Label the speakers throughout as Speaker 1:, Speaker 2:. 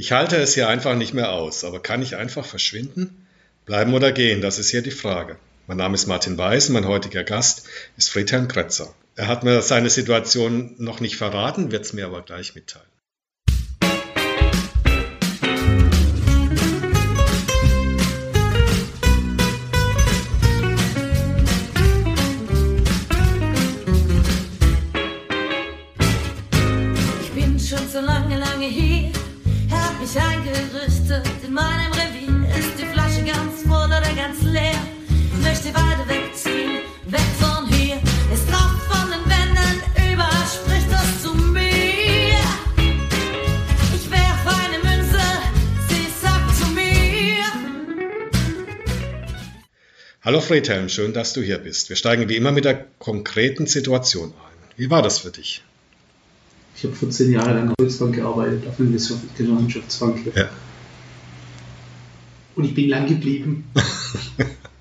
Speaker 1: Ich halte es hier einfach nicht mehr aus, aber kann ich einfach verschwinden? Bleiben oder gehen, das ist hier die Frage. Mein Name ist Martin Weiß, mein heutiger Gast ist Friedhelm Kretzer. Er hat mir seine Situation noch nicht verraten, wird es mir aber gleich mitteilen.
Speaker 2: Hab mich eingerüstet. In meinem Revier ist die Flasche ganz voll oder ganz leer. Möchte weiter wegziehen, weg von hier. Es tropft von den Wänden über, spricht das zu mir. Ich werf eine Münze, sie sagt zu mir.
Speaker 1: Hallo Friedhelm, schön, dass du hier bist. Wir steigen wie immer mit der konkreten Situation ein. Wie war das für dich?
Speaker 3: Ich habe 14 Jahre lang auf Volksbank gearbeitet, auf einer Genossenschaftsbank.
Speaker 1: Ja.
Speaker 3: Und ich bin lang geblieben.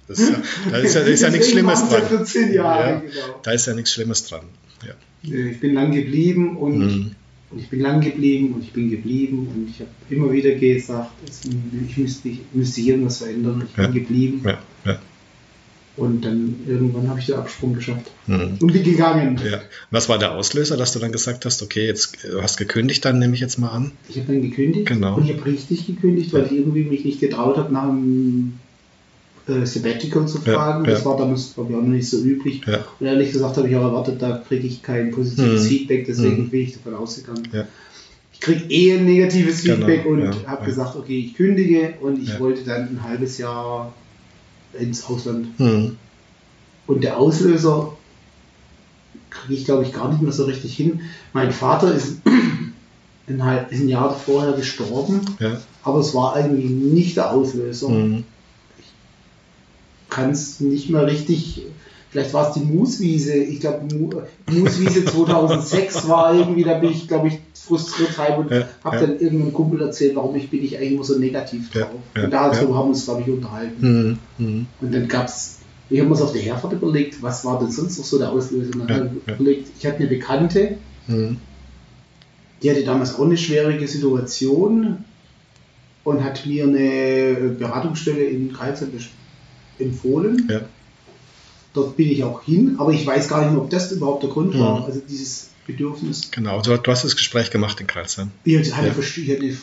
Speaker 1: Das ist ja, da ist ja, da ist ja nichts Schlimmes dran.
Speaker 3: 14 Jahre,
Speaker 1: Ja,
Speaker 3: genau.
Speaker 1: Da ist ja nichts Schlimmes dran. Ja.
Speaker 3: Ich bin lang geblieben und,
Speaker 1: Mhm.
Speaker 3: und ich bin lang geblieben und ich bin geblieben und ich habe immer wieder gesagt, es, ich müsste, ich müsste hier irgendwas verändern. Ich bin geblieben
Speaker 1: ja.
Speaker 3: Und dann irgendwann habe ich den Absprung geschafft
Speaker 1: Mhm.
Speaker 3: und bin gegangen.
Speaker 1: ja. Was war der Auslöser, dass du dann gesagt hast, okay, jetzt du hast gekündigt, dann nehme ich jetzt mal an?
Speaker 3: Ich habe dann gekündigt
Speaker 1: Genau.
Speaker 3: und ich habe richtig gekündigt, weil ich irgendwie mich nicht getraut habe, nach einem äh, Sabbatical zu
Speaker 1: Ja,
Speaker 3: fragen.
Speaker 1: ja.
Speaker 3: Das war damals, glaube ich, auch noch nicht so üblich.
Speaker 1: Ja.
Speaker 3: Und ehrlich gesagt habe ich auch erwartet, da kriege ich kein positives
Speaker 1: Mhm.
Speaker 3: Feedback, deswegen
Speaker 1: Mhm.
Speaker 3: bin ich davon ausgegangen.
Speaker 1: Ja.
Speaker 3: Ich kriege eh ein negatives
Speaker 1: Genau,
Speaker 3: Feedback und
Speaker 1: ja,
Speaker 3: habe
Speaker 1: ja.
Speaker 3: gesagt, okay, ich kündige und ich
Speaker 1: Ja.
Speaker 3: wollte dann ein halbes Jahr ins Ausland.
Speaker 1: Mhm.
Speaker 3: Und der Auslöser kriege ich, glaube ich, gar nicht mehr so richtig hin. Mein Vater ist ein, ein Jahr vorher gestorben,
Speaker 1: Ja.
Speaker 3: aber es war eigentlich nicht der Auslöser.
Speaker 1: Mhm.
Speaker 3: Kann es nicht mehr richtig. Vielleicht war es die Mooswiese. Ich glaube, Mu Mooswiese 2006 war irgendwie, da bin ich, glaube ich, frustriert heim und
Speaker 1: Ja,
Speaker 3: habe dann irgendeinem Kumpel erzählt, warum ich bin ich eigentlich immer so negativ drauf. und dazu
Speaker 1: ja.
Speaker 3: haben wir uns, glaube ich, unterhalten.
Speaker 1: Mhm. Mhm.
Speaker 3: Und dann gab es, wir haben uns auf der Herfahrt überlegt, was war denn sonst noch so der Auslöser? Und dann überlegt, ich hatte eine Bekannte,
Speaker 1: Mhm.
Speaker 3: die hatte damals auch eine schwierige Situation und hat mir eine Beratungsstelle in Karlsruhe empfohlen. Dort bin ich auch hin, aber ich weiß gar nicht mehr, ob das überhaupt der Grund
Speaker 1: Mhm.
Speaker 3: war. Also dieses Bedürfnis.
Speaker 1: Genau, du, du hast das Gespräch gemacht in.
Speaker 3: Ich hatte,
Speaker 1: Ja.
Speaker 3: ich hatte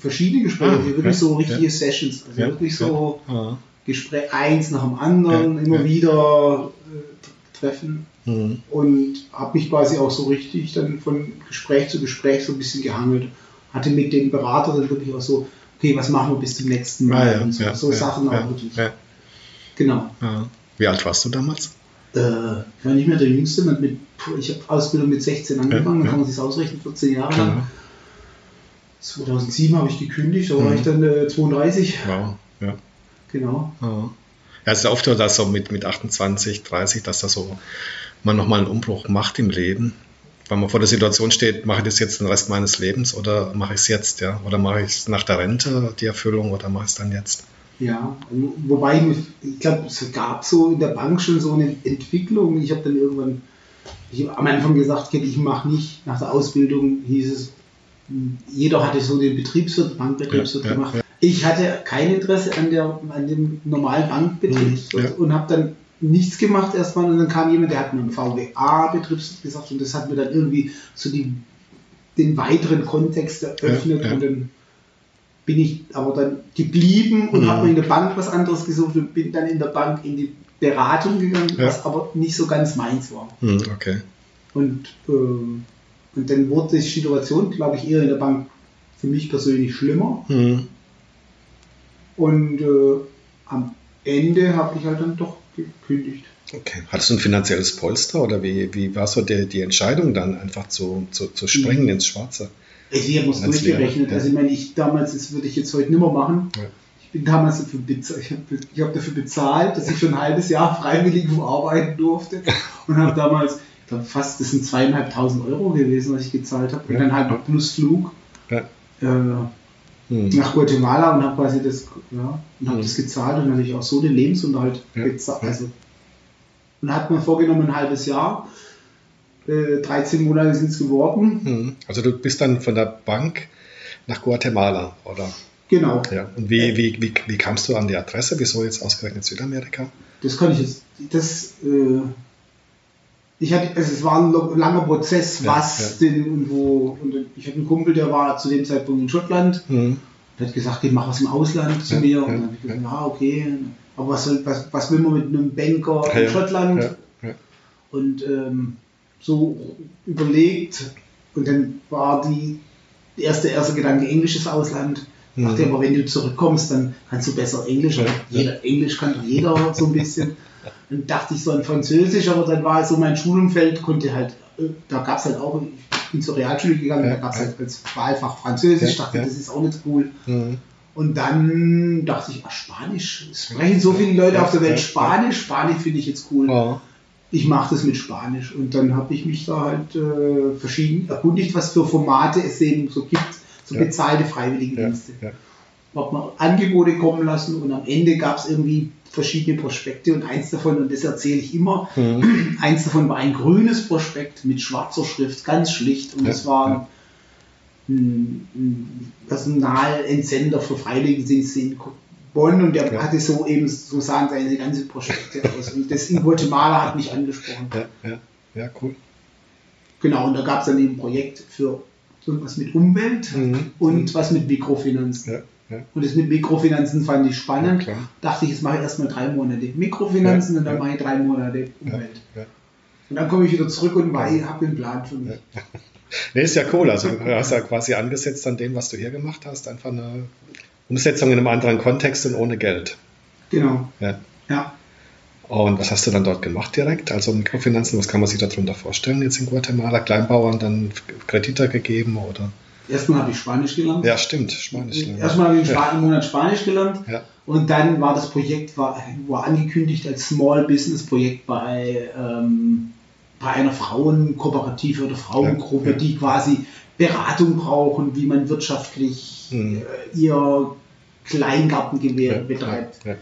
Speaker 3: verschiedene Gespräche,
Speaker 1: Ah,
Speaker 3: wirklich
Speaker 1: ja,
Speaker 3: so richtige
Speaker 1: ja.
Speaker 3: Sessions, also wirklich so
Speaker 1: Ah.
Speaker 3: Gespräch eins nach dem anderen, immer wieder äh, treffen.
Speaker 1: Mhm.
Speaker 3: und habe mich quasi auch so richtig dann von Gespräch zu Gespräch so ein bisschen gehangelt. Hatte mit dem Berater dann wirklich auch so, okay, was machen wir bis zum nächsten Mal
Speaker 1: Ah,
Speaker 3: und so, so Sachen auch wirklich. Genau.
Speaker 1: Wie alt warst du damals?
Speaker 3: Äh, ich war nicht mehr der Jüngste, mit, mit, ich habe Ausbildung mit 16 angefangen,
Speaker 1: Ja,
Speaker 3: dann
Speaker 1: ja.
Speaker 3: kann man sich ausrechnen, 14 Jahre
Speaker 1: Genau.
Speaker 3: lang. 2007 habe ich gekündigt, da war
Speaker 1: Mhm.
Speaker 3: ich dann äh, 32.
Speaker 1: Wow. Ja.
Speaker 3: Genau.
Speaker 1: Ja. Ja, es ist oft so, dass so mit, mit 28, 30, dass da so man nochmal einen Umbruch macht im Leben. Weil man vor der Situation steht, mache ich das jetzt den Rest meines Lebens oder mache ich es jetzt, ja? Oder mache ich es nach der Rente, die Erfüllung, oder mache ich es dann jetzt?
Speaker 3: Ja, wobei ich glaube, es gab so in der Bank schon so eine Entwicklung. Ich habe dann irgendwann ich hab am Anfang gesagt, ich mache nicht nach der Ausbildung, hieß es, jeder hatte so den Betriebswirt, Bankbetriebswirt
Speaker 1: Ja,
Speaker 3: gemacht.
Speaker 1: ja.
Speaker 3: Ich hatte kein Interesse an, der, an dem normalen Bankbetriebswirt
Speaker 1: Mhm,
Speaker 3: und habe dann nichts gemacht erstmal und dann kam jemand, der hat mir einen VWA-Betriebswirt gesagt und das hat mir dann irgendwie so die, den weiteren Kontext eröffnet und dann bin ich aber dann geblieben und
Speaker 1: Mhm.
Speaker 3: habe mir in der Bank was anderes gesucht und bin dann in der Bank in die Beratung gegangen,
Speaker 1: Ja.
Speaker 3: was aber nicht so ganz meins war.
Speaker 1: Hm, okay.
Speaker 3: Und, ähm, und dann wurde die Situation, glaube ich, eher in der Bank für mich persönlich schlimmer.
Speaker 1: Hm,
Speaker 3: Und äh, am Ende habe ich halt dann doch gekündigt.
Speaker 1: okay. Hattest du ein finanzielles Polster oder wie, wie war so die, die Entscheidung dann einfach zu, zu, zu springen ins Schwarze?
Speaker 3: Also ich habe es
Speaker 1: Als
Speaker 3: durchgerechnet.
Speaker 1: Ja.
Speaker 3: Also ich meine, ich damals, das würde ich jetzt heute nicht mehr machen.
Speaker 1: Ja.
Speaker 3: Ich bin damals dafür bezahlt, ich habe hab dafür bezahlt, dass ich für ein halbes Jahr freiwillig wo arbeiten durfte und habe damals, ich glaube fast, das sind zweieinhalbtausend Euro gewesen, was ich gezahlt habe. Und
Speaker 1: Ja.
Speaker 3: dann halt noch plus Flug äh,
Speaker 1: Hm.
Speaker 3: nach Guatemala und habe quasi das, ja, und habe
Speaker 1: Mhm.
Speaker 3: das gezahlt und natürlich auch so den Lebensunterhalt bezahlt. Also, und hat mir vorgenommen, ein halbes Jahr. Äh, 13 Monate sind es geworden.
Speaker 1: Hm. Also du bist dann von der Bank Nach Guatemala, oder?
Speaker 3: Genau.
Speaker 1: Ja. Und wie, wie, wie, wie kamst du an die Adresse? Wieso jetzt ausgerechnet Südamerika?
Speaker 3: Das kann ich jetzt. Das, äh, ich hatte, also es war ein langer Prozess,
Speaker 1: Ja,
Speaker 3: was denn und wo. Und ich hatte einen Kumpel, der war zu dem Zeitpunkt in Schottland.
Speaker 1: Mhm.
Speaker 3: Der hat gesagt, geh mach was im Ausland zu
Speaker 1: Ja,
Speaker 3: mir.
Speaker 1: ja,
Speaker 3: und dann habe ich gesagt,
Speaker 1: ja.
Speaker 3: ja, okay. Aber was, soll, was, was will man mit einem Banker
Speaker 1: Ja,
Speaker 3: in
Speaker 1: ja.
Speaker 3: Schottland?
Speaker 1: Ja, ja.
Speaker 3: Und ähm, so überlegt. Und dann war die erste, erste Gedanke englisches Ausland.
Speaker 1: Mhm.
Speaker 3: Dachte aber, wenn du zurückkommst, dann kannst du besser Englisch.
Speaker 1: Ja,
Speaker 3: jeder, Englisch kann jeder so ein bisschen. Dann dachte ich so an Französisch, aber dann war so mein Schulumfeld, konnte halt, äh, da gab es halt auch, ich bin zur Realschule gegangen,
Speaker 1: Ja,
Speaker 3: da gab es halt als Wahlfach Französisch, dachte,
Speaker 1: ja.
Speaker 3: das ist auch nicht cool.
Speaker 1: Mhm.
Speaker 3: Und dann dachte ich, ach, Spanisch, es sprechen so viele Leute auf der Welt Spanisch, Spanisch finde ich jetzt cool.
Speaker 1: Ja.
Speaker 3: Ich mache das mit Spanisch. Und dann habe ich mich da halt äh, verschieden erkundigt, was für Formate es eben so gibt, so
Speaker 1: Ja.
Speaker 3: bezahlte
Speaker 1: Ja,
Speaker 3: Freiwilligendienste.
Speaker 1: ja.
Speaker 3: Hab mal Angebote kommen lassen und am Ende gab es irgendwie verschiedene Prospekte und eins davon, und das erzähle ich immer,
Speaker 1: Mhm.
Speaker 3: eins davon war ein grünes Prospekt mit schwarzer Schrift, ganz schlicht. Und
Speaker 1: Ja,
Speaker 3: es war
Speaker 1: ja.
Speaker 3: ein, ein Personalentsender für Freiwilligendienste in Bonn und der
Speaker 1: Ja.
Speaker 3: hatte so eben, so sahen seine ganzen Prospekte aus. Und das in Guatemala hat mich angesprochen.
Speaker 1: Ja, ja, ja, cool.
Speaker 3: Genau, und da gab es dann eben ein Projekt für irgendwas mit Umwelt
Speaker 1: Mhm.
Speaker 3: und was mit Mikrofinanzen.
Speaker 1: Ja, ja.
Speaker 3: Und das mit Mikrofinanzen fand ich spannend.
Speaker 1: Ja.
Speaker 3: Dachte ich, jetzt mache ich erstmal drei Monate Mikrofinanzen und dann mache ich drei Monate Umwelt. Und dann komme ich wieder zurück und habe einen Plan für mich.
Speaker 1: Nee, ist ja cool. Also du hast ja quasi angesetzt an dem, was du hier gemacht hast. Einfach eine Umsetzung in einem anderen Kontext und ohne Geld.
Speaker 3: Genau.
Speaker 1: Ja.
Speaker 3: Ja.
Speaker 1: Und was hast du dann dort gemacht direkt? Also Mikrofinanzen, was kann man sich darunter vorstellen jetzt in Guatemala? Kleinbauern dann Kredite gegeben oder?
Speaker 3: Erstmal habe ich Spanisch gelernt.
Speaker 1: Ja, stimmt, Spanisch. lernen.
Speaker 3: Erstmal habe ich einen,
Speaker 1: ja.
Speaker 3: Monat Spanisch gelernt.
Speaker 1: Ja.
Speaker 3: Und dann war das Projekt war, war angekündigt als Small Business Projekt bei, ähm, bei einer Frauenkooperative oder Frauengruppe,
Speaker 1: Ja, ja.
Speaker 3: die quasi Beratung brauchen, wie man wirtschaftlich
Speaker 1: Mhm.
Speaker 3: äh, ihr Kleingartengewerbe
Speaker 1: Ja,
Speaker 3: betreibt.
Speaker 1: Ja,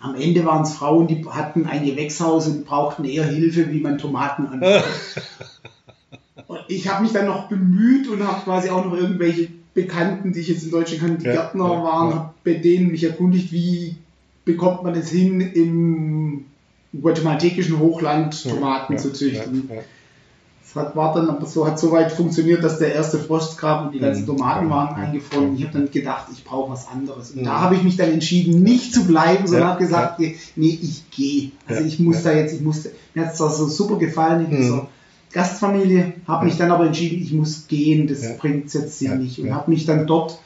Speaker 3: Am Ende waren es Frauen, die hatten ein Gewächshaus und brauchten eher Hilfe, wie man Tomaten anbaut. und ich habe mich dann noch bemüht und habe quasi auch noch irgendwelche Bekannten, die ich jetzt in Deutschland kannte, die
Speaker 1: Ja,
Speaker 3: Gärtner
Speaker 1: ja,
Speaker 3: waren,
Speaker 1: ja.
Speaker 3: habe bei denen mich erkundigt, wie bekommt man es hin, im guatemaltekischen Hochland Tomaten
Speaker 1: ja,
Speaker 3: zu züchten.
Speaker 1: Ja, ja.
Speaker 3: Es hat, war dann aber so, hat so weit funktioniert, dass der erste Frost kam und die ganzen
Speaker 1: Mhm.
Speaker 3: Tomaten waren
Speaker 1: Ja.
Speaker 3: eingefroren. Ich habe dann gedacht, ich brauche was anderes. Und
Speaker 1: Mhm.
Speaker 3: da habe ich mich dann entschieden, nicht zu bleiben, sondern
Speaker 1: Ja,
Speaker 3: habe gesagt, nee, ich gehe. Also
Speaker 1: Ja,
Speaker 3: ich muss
Speaker 1: ja.
Speaker 3: da jetzt, ich musste, mir hat es da so super gefallen in
Speaker 1: Mhm.
Speaker 3: dieser Gastfamilie, habe mich dann aber entschieden, ich muss gehen, das
Speaker 1: Ja.
Speaker 3: bringt jetzt hier
Speaker 1: Ja,
Speaker 3: nicht. Und
Speaker 1: ja.
Speaker 3: habe mich dann dort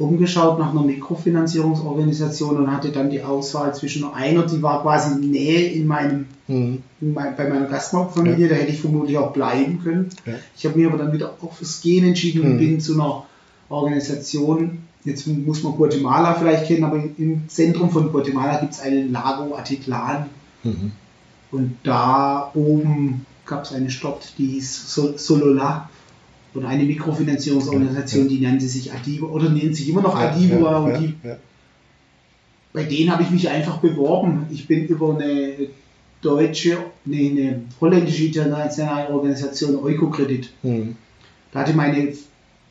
Speaker 3: umgeschaut nach einer Mikrofinanzierungsorganisation und hatte dann die Auswahl zwischen einer, die war quasi in Nähe in meinem
Speaker 1: Mhm.
Speaker 3: in mein, bei meiner Gastfamilie, da hätte ich vermutlich auch bleiben können.
Speaker 1: Ja.
Speaker 3: Ich habe mir aber dann wieder auch fürs Gehen entschieden und
Speaker 1: Mhm.
Speaker 3: bin zu einer Organisation, jetzt muss man Guatemala vielleicht kennen, aber im Zentrum von Guatemala gibt es einen Lago Atitlan
Speaker 1: Mhm.
Speaker 3: und da oben gab es eine Stadt, die hieß Sol Solola und eine Mikrofinanzierungsorganisation, die nannte sich Adiva oder nennt sich immer noch Adiva und die bei denen habe ich mich einfach beworben. Ich bin über eine deutsche, nee, eine holländische internationale Organisation Eukokredit.
Speaker 1: Mhm.
Speaker 3: Da hatte meine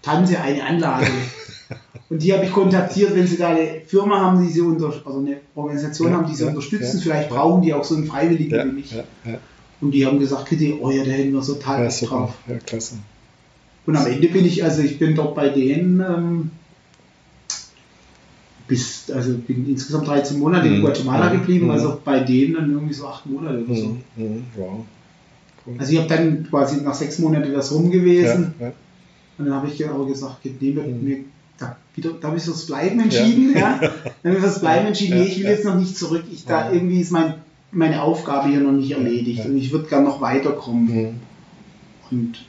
Speaker 3: Tante eine Anlage. Und die habe ich kontaktiert, wenn sie da eine Firma haben, die sie unter, also eine Organisation
Speaker 1: Ja,
Speaker 3: haben, die sie
Speaker 1: ja,
Speaker 3: unterstützen.
Speaker 1: ja,
Speaker 3: Vielleicht brauchen die auch so einen Freiwilligen wie mich. Und die haben gesagt, Kitty, oh ja, da hätten wir so
Speaker 1: super.
Speaker 3: drauf.
Speaker 1: Ja, klasse.
Speaker 3: Und am Ende bin ich, also ich bin dort bei denen ähm, bis, also bin insgesamt 13 Monate in
Speaker 1: Mhm.
Speaker 3: Guatemala
Speaker 1: Mhm.
Speaker 3: geblieben,
Speaker 1: Mhm.
Speaker 3: also bei denen dann irgendwie so acht Monate oder so.
Speaker 1: Wow. Cool.
Speaker 3: Also ich habe dann quasi nach sechs Monaten das rum gewesen
Speaker 1: ja, ja.
Speaker 3: und dann habe ich aber gesagt, nee, mir, da, wieder, da habe ich fürs Bleiben entschieden. Ja. Dann habe ich fürs Bleiben entschieden,
Speaker 1: Ja,
Speaker 3: nee, ich will
Speaker 1: ja.
Speaker 3: jetzt noch nicht zurück. Ich, da
Speaker 1: Ja.
Speaker 3: irgendwie ist mein, meine Aufgabe hier noch nicht erledigt
Speaker 1: ja.
Speaker 3: und ich würde gerne noch weiterkommen. Und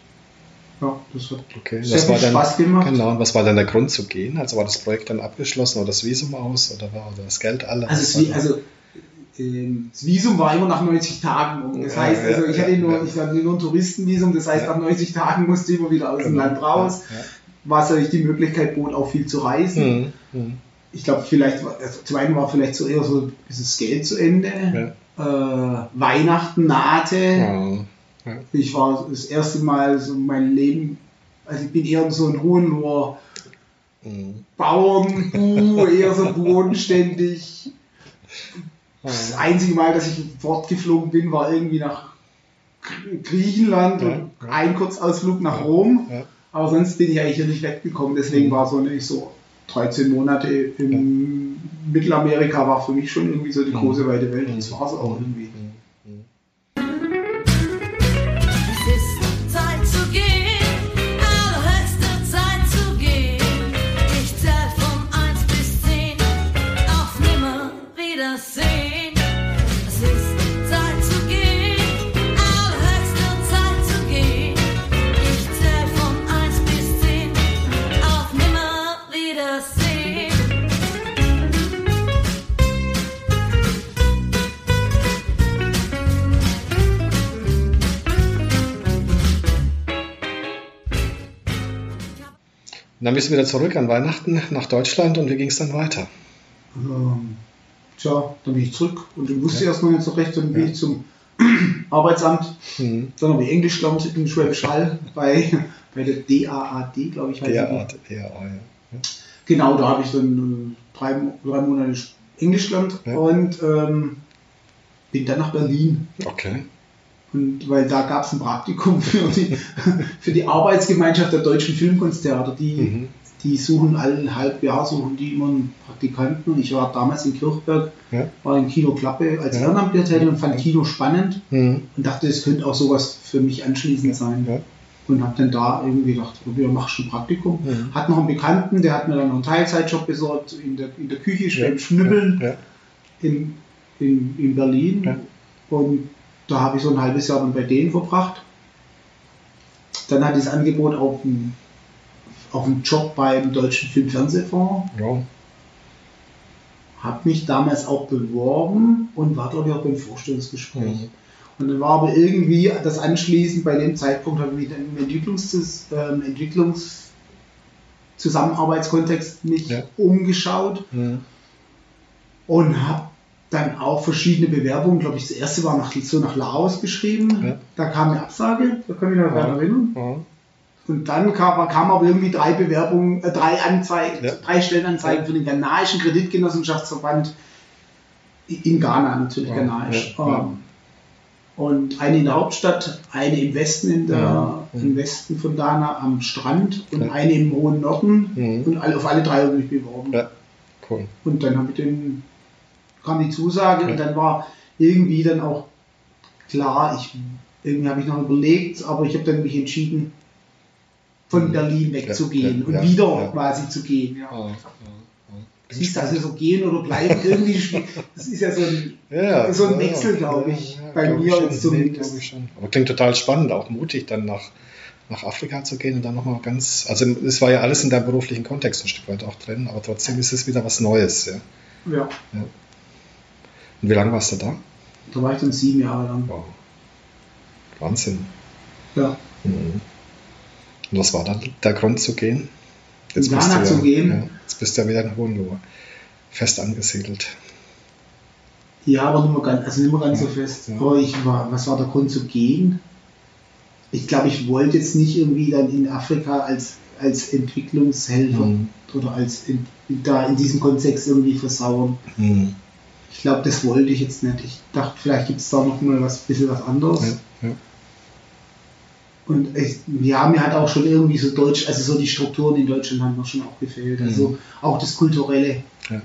Speaker 3: ja, das hat
Speaker 1: Okay.
Speaker 3: sehr
Speaker 1: Was
Speaker 3: viel
Speaker 1: war dann,
Speaker 3: Spaß gemacht.
Speaker 1: Genau, und was war dann der Grund zu gehen? Also war das Projekt dann abgeschlossen oder das Visum aus oder war oder das Geld alle?
Speaker 3: Also, es, wie- also ähm, das Visum war immer nach 90 Tagen um. Das
Speaker 1: Ja,
Speaker 3: heißt, also ich hatte nur, ich hatte nur ein Touristenvisum, das heißt, nach 90 Tagen musste ich immer wieder aus dem
Speaker 1: Genau.
Speaker 3: Land raus. Was natürlich die Möglichkeit bot, auch viel zu reisen.
Speaker 1: Mhm. Mhm.
Speaker 3: Ich glaube, vielleicht, war- also zum einen war vielleicht so eher so, ist das Geld zu Ende. Äh, Weihnachten nahte.
Speaker 1: Ja.
Speaker 3: Ich war das erste Mal so mein Leben, also ich bin eher so ein Hohenloher
Speaker 1: Mhm.
Speaker 3: Bauernbuh, eher so bodenständig. Das einzige Mal, dass ich fortgeflogen bin, war irgendwie nach Griechenland
Speaker 1: Ja,
Speaker 3: und
Speaker 1: ja.
Speaker 3: ein Kurzausflug nach Rom.
Speaker 1: Ja.
Speaker 3: Aber sonst bin ich eigentlich hier nicht weggekommen. Deswegen
Speaker 1: Mhm.
Speaker 3: war so nicht so 13 Monate in Mittelamerika war für mich schon irgendwie so die
Speaker 1: Mhm.
Speaker 3: große weite Welt. Das war es auch irgendwie.
Speaker 1: Dann bist du wieder zurück an Weihnachten nach Deutschland und wie ging es dann weiter?
Speaker 3: Ähm, tja, dann bin ich zurück und ich wusste erstmal nicht so recht, dann bin
Speaker 1: Ja.
Speaker 3: ich zum Arbeitsamt.
Speaker 1: Mhm.
Speaker 3: Dann habe ich Englisch gelernt in Schwäbisch Hall bei, bei der DAAD, glaube ich.
Speaker 1: der Art, ja.
Speaker 3: Genau, da habe ich dann äh, drei, drei Monate Englisch gelernt
Speaker 1: Ja.
Speaker 3: und ähm, bin dann nach Berlin.
Speaker 1: Okay.
Speaker 3: Und weil da gab es ein Praktikum für die, für die Arbeitsgemeinschaft der deutschen Filmkonzerte. Die,
Speaker 1: Mhm.
Speaker 3: die suchen alle halb Jahr suchen die immer einen Praktikanten. Und ich war damals in Kirchberg,
Speaker 1: Ja.
Speaker 3: war im Kino Klappe als
Speaker 1: Ja.
Speaker 3: Ehrenamtlicher tätig und fand Kino spannend
Speaker 1: Mhm.
Speaker 3: und dachte, es könnte auch sowas für mich anschließend sein.
Speaker 1: Ja.
Speaker 3: Und habe dann da irgendwie gedacht, probier, mach schon ein Praktikum.
Speaker 1: Mhm.
Speaker 3: Hat noch einen Bekannten, der hat mir dann noch einen Teilzeitjob besorgt in der, in der Küche, beim Schnibbeln in, in, in Berlin. Und da habe ich so ein halbes Jahr dann bei denen verbracht. Dann hatte ich das Angebot auf einen, auf einen Job beim Deutschen Filmfernsehfonds.
Speaker 1: Ja.
Speaker 3: Habe mich damals auch beworben und war, glaube ich, auch beim Vorstellungsgespräch.
Speaker 1: Mhm.
Speaker 3: Und dann war aber irgendwie das anschließend, bei dem Zeitpunkt habe ich mich im Entwicklungs ähm, Entwicklungszusammenarbeitskontext mich
Speaker 1: Ja.
Speaker 3: umgeschaut
Speaker 1: Mhm.
Speaker 3: und habe dann auch verschiedene Bewerbungen, glaube ich, das erste war nach, so nach Laos geschrieben.
Speaker 1: Ja.
Speaker 3: Da kam eine Absage, da kann ich mich noch daran erinnern.
Speaker 1: Ja.
Speaker 3: Und dann kam, kam aber irgendwie drei Bewerbungen, äh, drei Anzeigen,
Speaker 1: Ja.
Speaker 3: drei Stellenanzeigen
Speaker 1: Ja.
Speaker 3: für den ghanaischen Kreditgenossenschaftsverband in Ghana, natürlich
Speaker 1: Ja.
Speaker 3: ghanaisch.
Speaker 1: Ja. Ja.
Speaker 3: Ähm, Und eine in der Hauptstadt, eine im Westen, in der,
Speaker 1: Ja.
Speaker 3: im Westen von Ghana am Strand und
Speaker 1: Ja.
Speaker 3: eine im hohen Norden.
Speaker 1: Mhm.
Speaker 3: Und alle, auf alle drei habe ich mich beworben.
Speaker 1: Ja. Cool.
Speaker 3: Und dann habe ich den, kam die Zusage
Speaker 1: Ja.
Speaker 3: und dann war irgendwie dann auch klar, ich, irgendwie habe ich noch überlegt, aber ich habe dann mich entschieden, von. Berlin wegzugehen
Speaker 1: Ja,
Speaker 3: und
Speaker 1: ja,
Speaker 3: wieder
Speaker 1: ja.
Speaker 3: quasi zu gehen. Ja.
Speaker 1: Ja.
Speaker 3: Siehst du, also so gehen oder bleiben irgendwie, das ist ja so ein, so ein Wechsel, glaube ich, bei
Speaker 1: glaub
Speaker 3: mir
Speaker 1: ich Nee,
Speaker 3: zumindest.
Speaker 1: glaub ich. Aber klingt total spannend, auch mutig, dann nach, nach Afrika zu gehen und dann nochmal ganz. Also, es war ja alles in deinem beruflichen Kontext ein Stück weit auch drin, aber trotzdem ist es wieder was Neues. Ja.
Speaker 3: ja,
Speaker 1: Und wie lange warst du da?
Speaker 3: da war ich dann sieben Jahre lang.
Speaker 1: Wow. Wahnsinn.
Speaker 3: Ja.
Speaker 1: Mhm. Und was war dann der Grund zu gehen?
Speaker 3: Ghana
Speaker 1: bist du
Speaker 3: zu gehen?
Speaker 1: Ja, jetzt bist du ja wieder in Hohenlohe. Fest angesiedelt.
Speaker 3: Ja, aber nicht mehr ganz, also nicht mehr ganz so fest.
Speaker 1: Ja.
Speaker 3: Aber ich war, was war der Grund zu gehen? Ich glaube, ich wollte jetzt nicht irgendwie dann in Afrika als, als Entwicklungshelfer
Speaker 1: Mhm.
Speaker 3: oder als in, da in diesem Kontext irgendwie versauern.
Speaker 1: Mhm.
Speaker 3: Ich glaube, das wollte ich jetzt nicht. Ich dachte, vielleicht gibt es da noch mal was, bisschen was anderes.
Speaker 1: Ja, ja.
Speaker 3: Und ich, ja, mir hat auch schon irgendwie so Deutsch, also so die Strukturen in Deutschland haben mir schon auch gefehlt. Also auch das Kulturelle.
Speaker 1: Ja.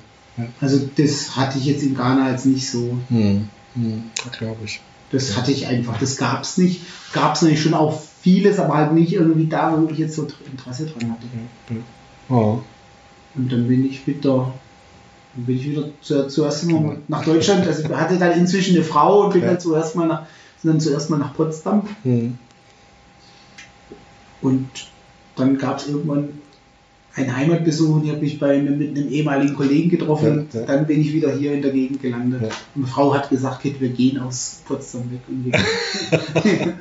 Speaker 3: Also das hatte ich jetzt in Ghana jetzt nicht so.
Speaker 1: Mhm. Mhm. glaube ich.
Speaker 3: Das hatte ich einfach, das gab es nicht. Gab es natürlich schon auch vieles, aber halt nicht irgendwie da, wo ich jetzt so Interesse dran hatte.
Speaker 1: Oh.
Speaker 3: Und dann bin ich wieder, dann bin ich wieder zu, zuerst immer nach Deutschland. Also ich hatte dann inzwischen eine Frau und bin
Speaker 1: Ja.
Speaker 3: dann zuerst mal nach, dann zuerst mal nach Potsdam.
Speaker 1: Mhm.
Speaker 3: Und dann gab es irgendwann einen Heimatbesuch und ich habe mich bei, mit einem ehemaligen Kollegen getroffen.
Speaker 1: Ja, ja.
Speaker 3: Dann bin ich wieder hier in der Gegend gelandet.
Speaker 1: Ja.
Speaker 3: Und meine Frau hat gesagt, Kit, wir gehen aus Potsdam weg.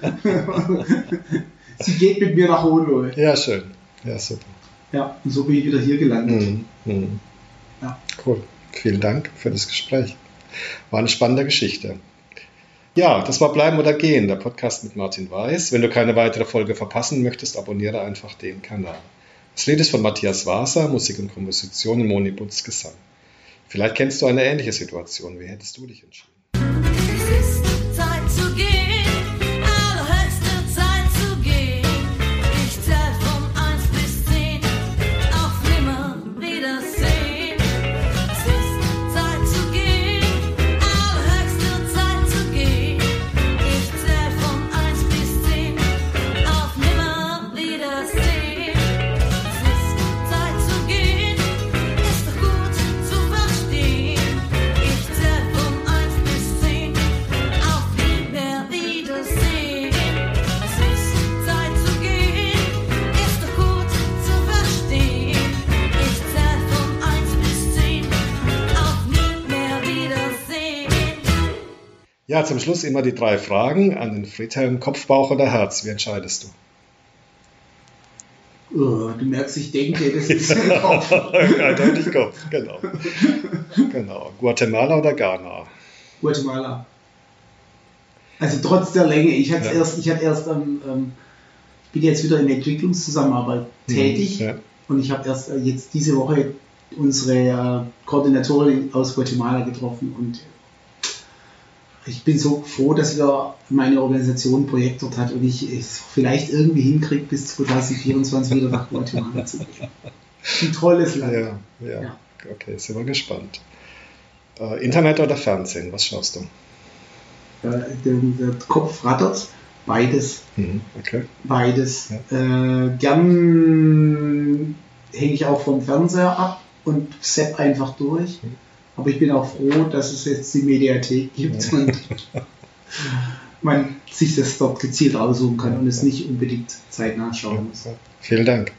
Speaker 3: Sie geht mit mir nach Hohenlohe.
Speaker 1: Ja, schön. Ja, super.
Speaker 3: Ja, und so bin ich wieder hier gelandet.
Speaker 1: Mhm. Mhm.
Speaker 3: Ja.
Speaker 1: Cool. Vielen Dank für das Gespräch. War eine spannende Geschichte. Ja, das war Bleiben oder Gehen, der Podcast mit Martin Weiß. Wenn du keine weitere Folge verpassen möchtest, abonniere einfach den Kanal.
Speaker 2: Das Lied ist von Matthias Waser, Musik und Komposition und Moni Butz Gesang. Vielleicht kennst du eine ähnliche Situation. Wie hättest du dich entschieden? Ja, zum Schluss immer die drei Fragen an den Friedhelm. Kopf, Bauch oder Herz? Wie entscheidest du?
Speaker 3: Oh, du merkst, ich denke, das ist ein Kopf.
Speaker 2: Eindeutig Kopf, genau. genau. Guatemala oder Ghana?
Speaker 3: Guatemala. Also trotz der Länge, ich hatte
Speaker 2: Ja.
Speaker 3: erst, ich hatte erst ähm, ähm, ich bin jetzt wieder in der Entwicklungszusammenarbeit tätig
Speaker 2: Ja.
Speaker 3: und ich habe erst äh, jetzt diese Woche unsere äh, Koordinatorin aus Guatemala getroffen und ich bin so froh, dass wir meine Organisation ein Projekt dort hat und ich es vielleicht irgendwie hinkriege, bis 2024 wieder nach Guatemala zu gehen. Ein tolles Land.
Speaker 2: Ja, ja.
Speaker 3: Ja.
Speaker 2: Okay, sind wir gespannt. Äh, Internet oder Fernsehen? Was schaust du?
Speaker 3: Äh, der, der Kopf rattert, beides.
Speaker 2: Mhm. Okay.
Speaker 3: Beides. Äh, gern hänge ich auch vom Fernseher ab und sepp einfach durch. Aber ich bin auch froh, dass es jetzt die Mediathek gibt und man sich das dort gezielt aussuchen kann und es nicht unbedingt zeitnah schauen muss.
Speaker 2: Vielen Dank.